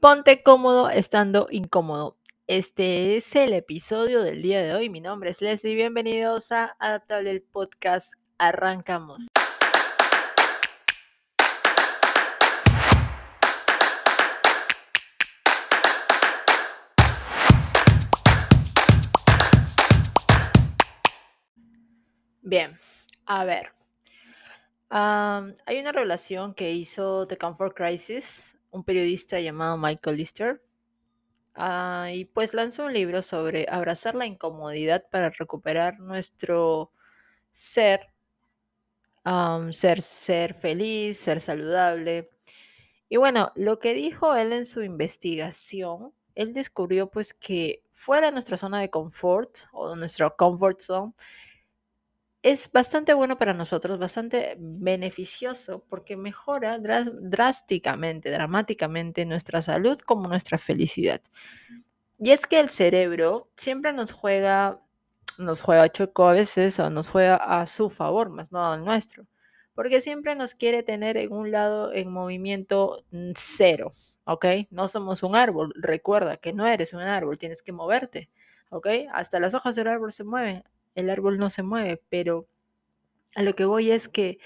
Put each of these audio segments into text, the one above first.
Ponte cómodo estando incómodo. Este es el episodio del día de hoy. Mi nombre es Leslie. Bienvenidos a Adaptable el Podcast. Arrancamos. Bien, a ver. hay una revelación que hizo The Comfort Crisis, un periodista llamado Michael Lister, Ah, y pues lanzó un libro sobre abrazar la incomodidad para recuperar nuestro ser, ser, ser feliz, ser saludable. Y bueno, lo que dijo él en su investigación, él descubrió pues que fuera de nuestra zona de confort o nuestro comfort zone, es bastante bueno para nosotros, bastante beneficioso porque mejora drásticamente, dramáticamente nuestra salud como nuestra felicidad. Y es que el cerebro siempre nos juega, nos juega choco a veces o nos juega a su favor, más no al nuestro, porque siempre nos quiere tener en un lado en movimiento mm, cero, ¿ok? No somos un árbol, recuerda que no eres un árbol, tienes que moverte, ¿ok? Hasta las hojas del árbol se mueven, el árbol no se mueve, pero a lo que voy es que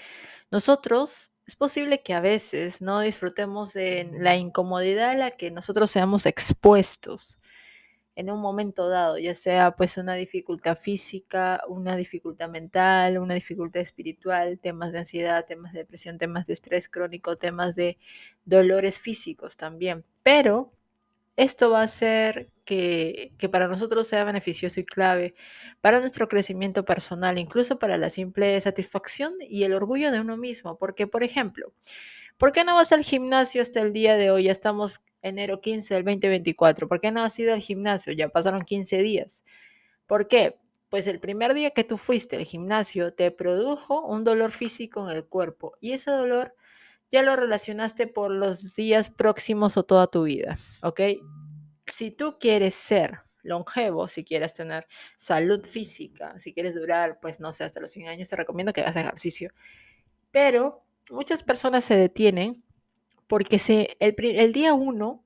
nosotros es posible que a veces no disfrutemos de la incomodidad a la que nosotros seamos expuestos en un momento dado, ya sea pues una dificultad física, una dificultad mental, una dificultad espiritual, temas de ansiedad, temas de depresión, temas de estrés crónico, temas de dolores físicos también. Pero esto va a hacer que, para nosotros sea beneficioso y clave para nuestro crecimiento personal, incluso para la simple satisfacción y el orgullo de uno mismo. Porque, por ejemplo, ¿por qué no vas al gimnasio hasta el día de hoy? Ya estamos enero 15 del 2024. ¿Por qué no has ido al gimnasio? Ya pasaron 15 días. ¿Por qué? Pues el primer día que tú fuiste al gimnasio te produjo un dolor físico en el cuerpo y ese dolor ya lo relacionaste por los días próximos o toda tu vida, ¿ok? Si tú quieres ser longevo, si quieres tener salud física, si quieres durar, pues no sé, hasta los 100 años, te recomiendo que hagas ejercicio. Pero muchas personas se detienen porque se, el, el día uno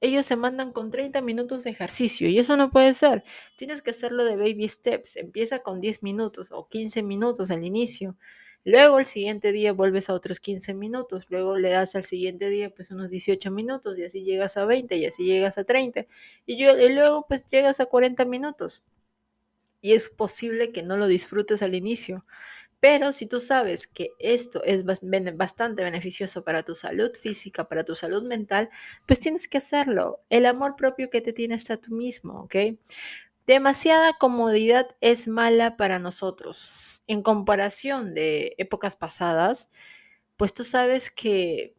ellos se mandan con 30 minutos de ejercicio y eso no puede ser. Tienes que hacerlo de baby steps. Empieza con 10 minutos o 15 minutos al inicio. Luego el siguiente día vuelves a otros 15 minutos, luego le das al siguiente día pues unos 18 minutos y así llegas a 20 y así llegas a 30 y, luego pues llegas a 40 minutos. Y es posible que no lo disfrutes al inicio, pero si tú sabes que esto es bastante beneficioso para tu salud física, para tu salud mental, pues tienes que hacerlo. El amor propio que te tienes a tú mismo, ¿ok? Demasiada comodidad es mala para nosotros en comparación de épocas pasadas, pues tú sabes que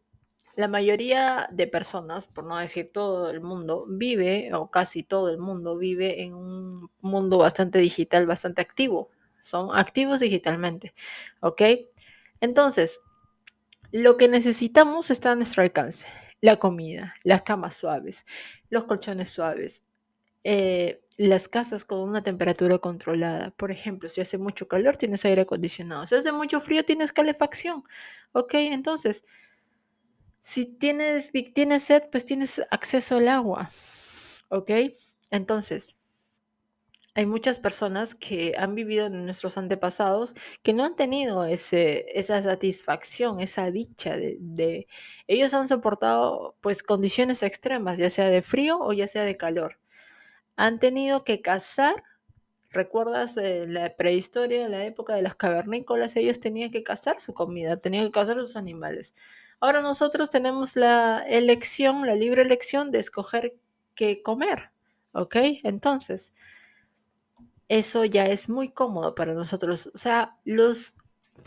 la mayoría de personas, por no decir todo el mundo, vive, o casi todo el mundo vive en un mundo bastante digital, bastante activo. Son activos digitalmente, ¿ok? Entonces, lo que necesitamos está a nuestro alcance. La comida, las camas suaves, los colchones suaves, eh, las casas con una temperatura controlada. Por ejemplo, si hace mucho calor, tienes aire acondicionado. Si hace mucho frío, tienes calefacción. ¿Ok? Entonces, si tienes, tienes sed, pues tienes acceso al agua. ¿Ok? Entonces, hay muchas personas que han vivido en nuestros antepasados que no han tenido ese, esa satisfacción, esa dicha de, de, Ellos han soportado pues condiciones extremas, ya sea de frío o ya sea de calor han tenido que cazar. ¿Recuerdas la prehistoria, la época de las cavernícolas? Ellos tenían que cazar su comida, tenían que cazar sus animales. Ahora nosotros tenemos la elección, la libre elección de escoger qué comer. ¿Ok? Entonces, eso ya es muy cómodo para nosotros. O sea, los,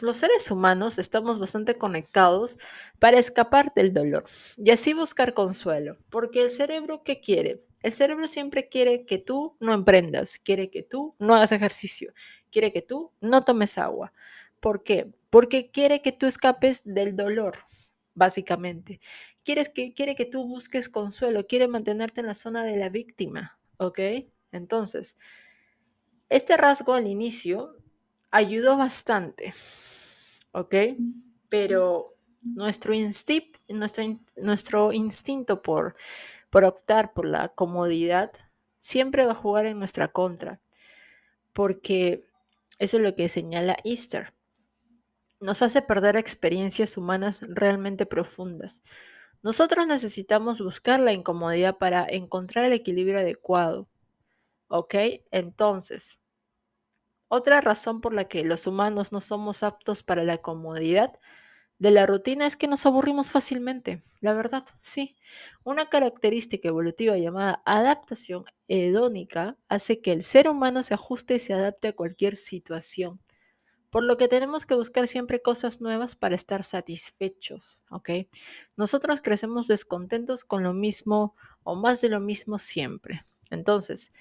los seres humanos estamos bastante conectados para escapar del dolor y así buscar consuelo. Porque el cerebro, ¿qué quiere? El cerebro siempre quiere que tú no emprendas, quiere que tú no hagas ejercicio, quiere que tú no tomes agua. ¿Por qué? Porque quiere que tú escapes del dolor, básicamente. Quieres que, quiere que tú busques consuelo, quiere mantenerte en la zona de la víctima, ¿ok? Entonces, este rasgo al inicio ayudó bastante, ¿ok? Pero nuestro, nuestro, nuestro instinto por por optar por la comodidad, siempre va a jugar en nuestra contra, porque eso es lo que señala Easter. Nos hace perder experiencias humanas realmente profundas. Nosotros necesitamos buscar la incomodidad para encontrar el equilibrio adecuado. ¿Ok? Entonces, otra razón por la que los humanos no somos aptos para la comodidad de la rutina es que nos aburrimos fácilmente, la verdad, sí. Una característica evolutiva llamada adaptación hedónica hace que el ser humano se ajuste y se adapte a cualquier situación, por lo que tenemos que buscar siempre cosas nuevas para estar satisfechos, ¿ok? Nosotros crecemos descontentos con lo mismo o más de lo mismo siempre. Entonces,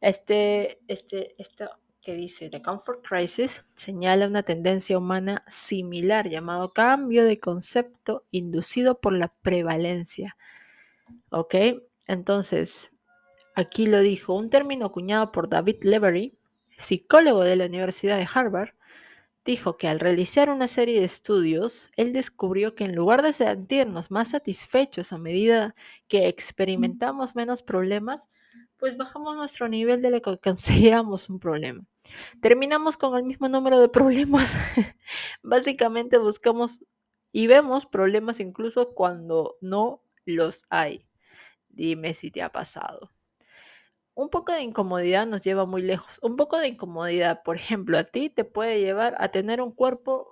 este, este, esto que dice The Comfort Crisis señala una tendencia humana similar llamado cambio de concepto inducido por la prevalencia. ¿Ok? Entonces, aquí lo dijo un término acuñado por David Levery, psicólogo de la Universidad de Harvard, dijo que al realizar una serie de estudios, él descubrió que en lugar de sentirnos más satisfechos a medida que experimentamos menos problemas, pues bajamos nuestro nivel de lo que consideramos un problema. Terminamos con el mismo número de problemas. Básicamente buscamos y vemos problemas incluso cuando no los hay. Dime si te ha pasado. Un poco de incomodidad nos lleva muy lejos. Un poco de incomodidad, por ejemplo, a ti te puede llevar a tener un cuerpo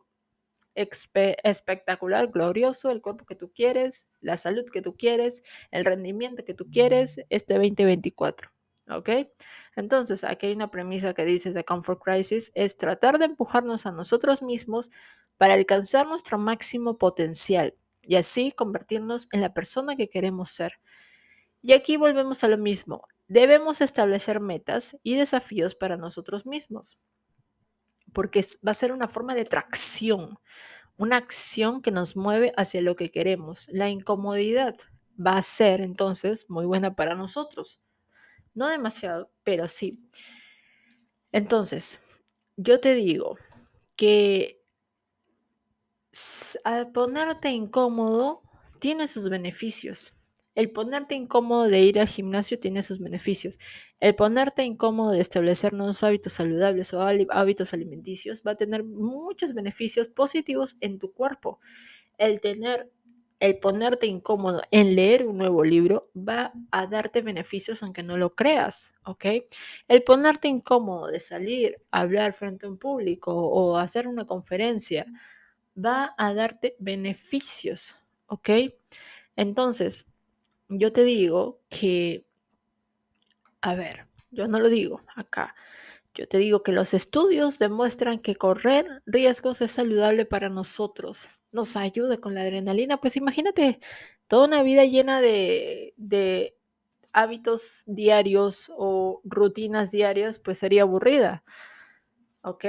espectacular, glorioso, el cuerpo que tú quieres, la salud que tú quieres, el rendimiento que tú quieres este 2024. ¿Ok? Entonces, aquí hay una premisa que dice The Comfort Crisis, es tratar de empujarnos a nosotros mismos para alcanzar nuestro máximo potencial y así convertirnos en la persona que queremos ser. Y aquí volvemos a lo mismo. Debemos establecer metas y desafíos para nosotros mismos porque va a ser una forma de tracción, una acción que nos mueve hacia lo que queremos. La incomodidad va a ser entonces muy buena para nosotros. No demasiado, pero sí. Entonces, yo te digo que al ponerte incómodo tiene sus beneficios. El ponerte incómodo de ir al gimnasio tiene sus beneficios. El ponerte incómodo de establecer nuevos hábitos saludables o hábitos alimenticios va a tener muchos beneficios positivos en tu cuerpo. El tener, el ponerte incómodo en leer un nuevo libro va a darte beneficios aunque no lo creas, ¿ok? El ponerte incómodo de salir a hablar frente a un público o hacer una conferencia va a darte beneficios, ¿ok? Entonces, yo te digo que, a ver, yo no lo digo acá. Yo te digo que los estudios demuestran que correr riesgos es saludable para nosotros, nos ayuda con la adrenalina. Pues imagínate toda una vida llena de, de hábitos diarios o rutinas diarias, pues sería aburrida. ¿Ok?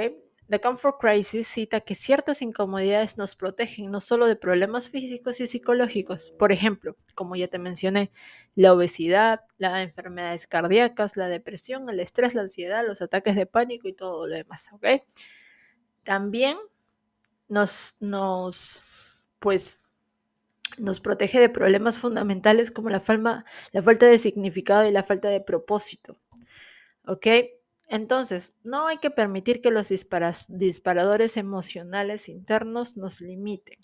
The Comfort Crisis cita que ciertas incomodidades nos protegen no solo de problemas físicos y psicológicos, por ejemplo, como ya te mencioné, la obesidad, las enfermedades cardíacas, la depresión, el estrés, la ansiedad, los ataques de pánico y todo lo demás, ¿ok? También nos, nos, pues, nos protege de problemas fundamentales como la, la falta de significado y la falta de propósito, ¿ok? Entonces, no hay que permitir que los disparadores emocionales internos nos limiten.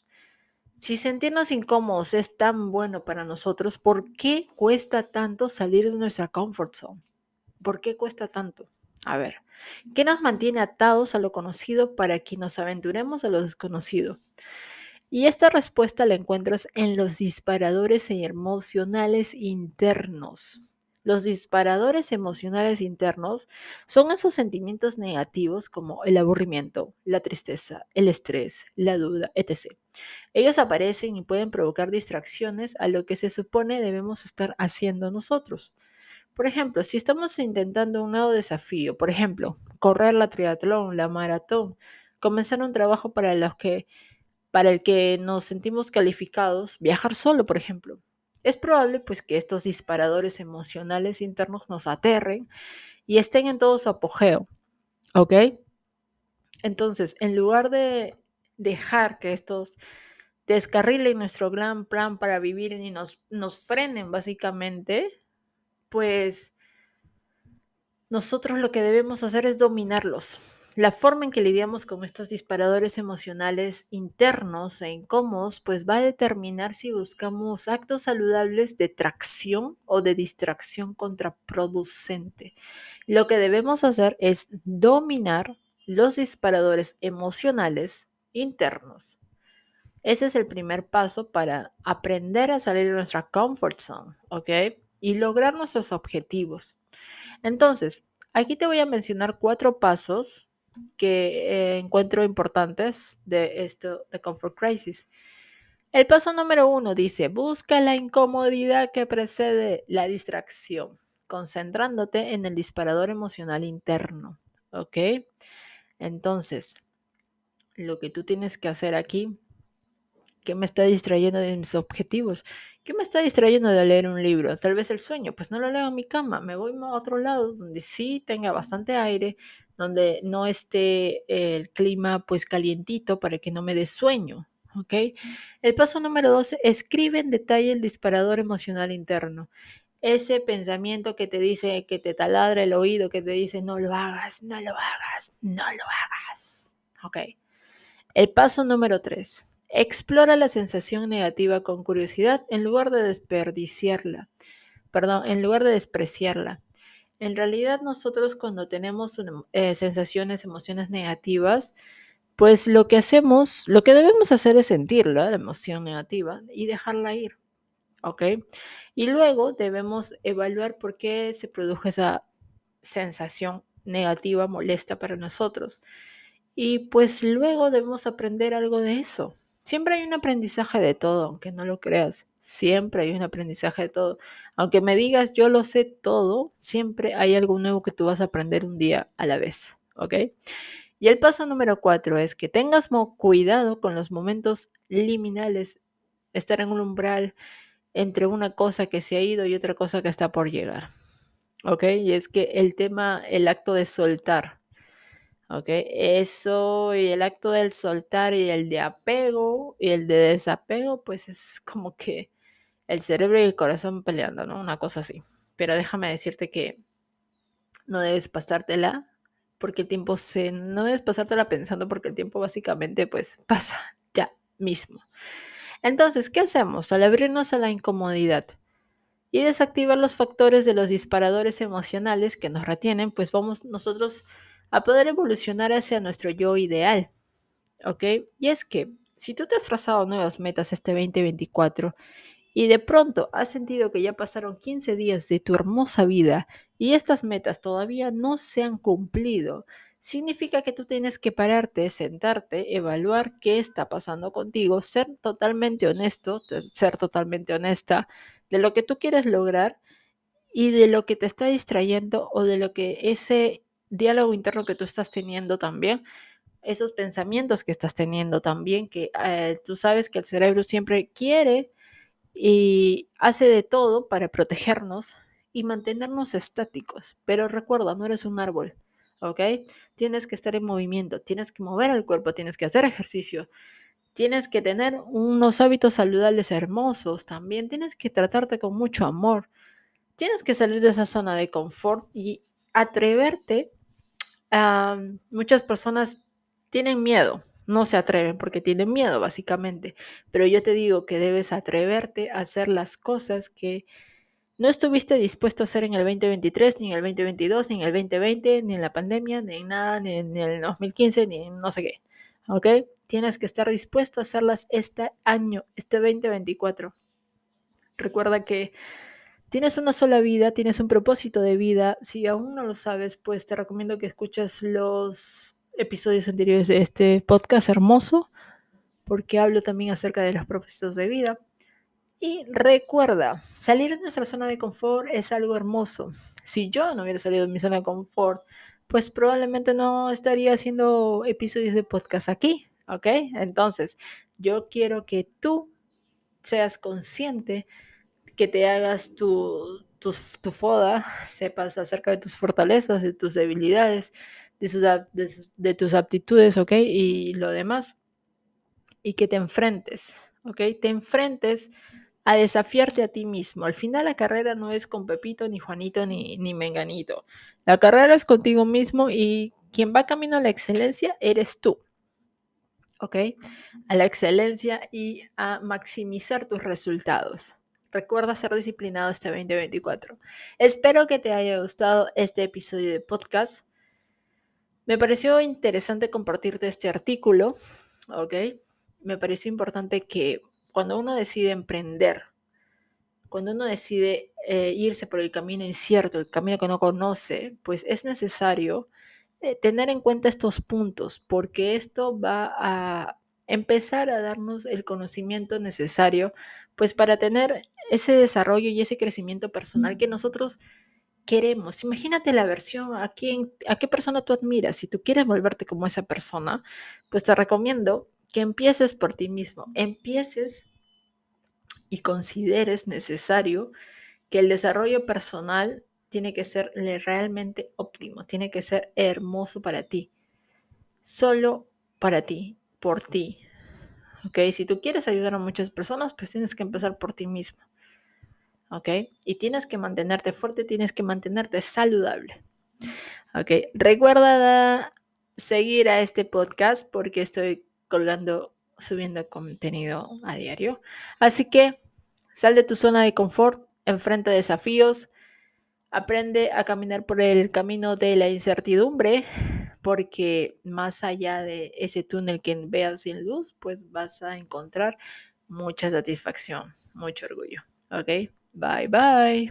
Si sentirnos incómodos es tan bueno para nosotros, ¿por qué cuesta tanto salir de nuestra comfort zone? ¿Por qué cuesta tanto? A ver, ¿qué nos mantiene atados a lo conocido para que nos aventuremos a lo desconocido? Y esta respuesta la encuentras en los disparadores emocionales internos. Los disparadores emocionales internos son esos sentimientos negativos como el aburrimiento, la tristeza, el estrés, la duda, etc. Ellos aparecen y pueden provocar distracciones a lo que se supone debemos estar haciendo nosotros. Por ejemplo, si estamos intentando un nuevo desafío, por ejemplo, correr la triatlón, la maratón, comenzar un trabajo para los que para el que nos sentimos calificados, viajar solo, por ejemplo. Es probable pues que estos disparadores emocionales internos nos aterren y estén en todo su apogeo, ¿ok? Entonces, en lugar de dejar que estos descarrilen nuestro gran plan para vivir y nos, nos frenen básicamente, pues nosotros lo que debemos hacer es dominarlos. La forma en que lidiamos con estos disparadores emocionales internos e incómodos, pues va a determinar si buscamos actos saludables de tracción o de distracción contraproducente. Lo que debemos hacer es dominar los disparadores emocionales internos. Ese es el primer paso para aprender a salir de nuestra comfort zone, ¿ok? Y lograr nuestros objetivos. Entonces, aquí te voy a mencionar cuatro pasos que eh, encuentro importantes de esto de Comfort Crisis. El paso número uno dice, busca la incomodidad que precede la distracción, concentrándote en el disparador emocional interno, ¿ok? Entonces, lo que tú tienes que hacer aquí ¿Qué me está distrayendo de mis objetivos? ¿Qué me está distrayendo de leer un libro? Tal vez el sueño, pues no lo leo en mi cama, me voy a otro lado donde sí tenga bastante aire, donde no esté el clima pues calientito para que no me dé sueño, ¿ok? El paso número 12, escribe en detalle el disparador emocional interno. Ese pensamiento que te dice, que te taladra el oído, que te dice, no lo hagas, no lo hagas, no lo hagas. ¿Ok? El paso número 3, Explora la sensación negativa con curiosidad en lugar de desperdiciarla. Perdón, en lugar de despreciarla. En realidad nosotros cuando tenemos eh, sensaciones, emociones negativas, pues lo que hacemos, lo que debemos hacer es sentirla, la emoción negativa, y dejarla ir. ¿Ok? Y luego debemos evaluar por qué se produjo esa sensación negativa, molesta para nosotros. Y pues luego debemos aprender algo de eso. Siempre hay un aprendizaje de todo, aunque no lo creas. Siempre hay un aprendizaje de todo. Aunque me digas yo lo sé todo, siempre hay algo nuevo que tú vas a aprender un día a la vez. ¿Ok? Y el paso número cuatro es que tengas cuidado con los momentos liminales, estar en un umbral entre una cosa que se ha ido y otra cosa que está por llegar. ¿Ok? Y es que el tema, el acto de soltar, ¿ok? Eso y el acto del soltar y el de apego y el de desapego, pues es como que el cerebro y el corazón peleando, ¿no? Una cosa así. Pero déjame decirte que no debes pasártela porque el tiempo se... No debes pasártela pensando porque el tiempo básicamente pues pasa ya mismo. Entonces, ¿qué hacemos? Al abrirnos a la incomodidad y desactivar los factores de los disparadores emocionales que nos retienen, pues vamos nosotros a poder evolucionar hacia nuestro yo ideal. ¿Ok? Y es que si tú te has trazado nuevas metas este 2024 y de pronto has sentido que ya pasaron 15 días de tu hermosa vida y estas metas todavía no se han cumplido, significa que tú tienes que pararte, sentarte, evaluar qué está pasando contigo, ser totalmente honesto, ser totalmente honesta de lo que tú quieres lograr y de lo que te está distrayendo o de lo que ese diálogo interno que tú estás teniendo también, esos pensamientos que estás teniendo también, que eh, tú sabes que el cerebro siempre quiere y hace de todo para protegernos y mantenernos estáticos. Pero recuerda, no eres un árbol, ¿ok? Tienes que estar en movimiento, tienes que mover el cuerpo, tienes que hacer ejercicio, tienes que tener unos hábitos saludables hermosos también, tienes que tratarte con mucho amor, tienes que salir de esa zona de confort y atreverte muchas personas tienen miedo, no se atreven porque tienen miedo básicamente, pero yo te digo que debes atreverte a hacer las cosas que no estuviste dispuesto a hacer en el 2023, ni en el 2022, ni en el 2020, ni en la pandemia, ni en nada, ni en el 2015, ni en no sé qué. ¿Ok? Tienes que estar dispuesto a hacerlas este año, este 2024. Recuerda que Tienes una sola vida, tienes un propósito de vida. Si aún no lo sabes, pues te recomiendo que escuches los episodios anteriores de este podcast hermoso, porque hablo también acerca de los propósitos de vida. Y recuerda, salir de nuestra zona de confort es algo hermoso. Si yo no hubiera salido de mi zona de confort, pues probablemente no estaría haciendo episodios de podcast aquí, ¿ok? Entonces, yo quiero que tú seas consciente que te hagas tu, tu, foda, sepas acerca de tus fortalezas, de tus debilidades, de, tus aptitudes, ¿ok? Y lo demás. Y que te enfrentes, ¿ok? Te enfrentes a desafiarte a ti mismo. Al final la carrera no es con Pepito, ni Juanito, ni, ni Menganito. La carrera es contigo mismo y quien va camino a la excelencia eres tú. ¿Ok? A la excelencia y a maximizar tus resultados. Recuerda ser disciplinado este 2024. Espero que te haya gustado este episodio de podcast. Me pareció interesante compartirte este artículo, ¿ok? Me pareció importante que cuando uno decide emprender, cuando uno decide eh, irse por el camino incierto, el camino que no conoce, pues es necesario eh, tener en cuenta estos puntos, porque esto va a empezar a darnos el conocimiento necesario, pues para tener ese desarrollo y ese crecimiento personal que nosotros queremos. Imagínate la versión a quién, a qué persona tú admiras. Si tú quieres volverte como esa persona, pues te recomiendo que empieces por ti mismo, empieces y consideres necesario que el desarrollo personal tiene que ser realmente óptimo, tiene que ser hermoso para ti, solo para ti, por ti. ¿Ok? Si tú quieres ayudar a muchas personas, pues tienes que empezar por ti mismo. ¿Ok? Y tienes que mantenerte fuerte, tienes que mantenerte saludable. ¿Ok? Recuerda seguir a este podcast porque estoy colgando, subiendo contenido a diario. Así que sal de tu zona de confort, enfrenta desafíos, aprende a caminar por el camino de la incertidumbre, porque más allá de ese túnel que veas sin luz, pues vas a encontrar mucha satisfacción, mucho orgullo. ¿Ok? Bye bye.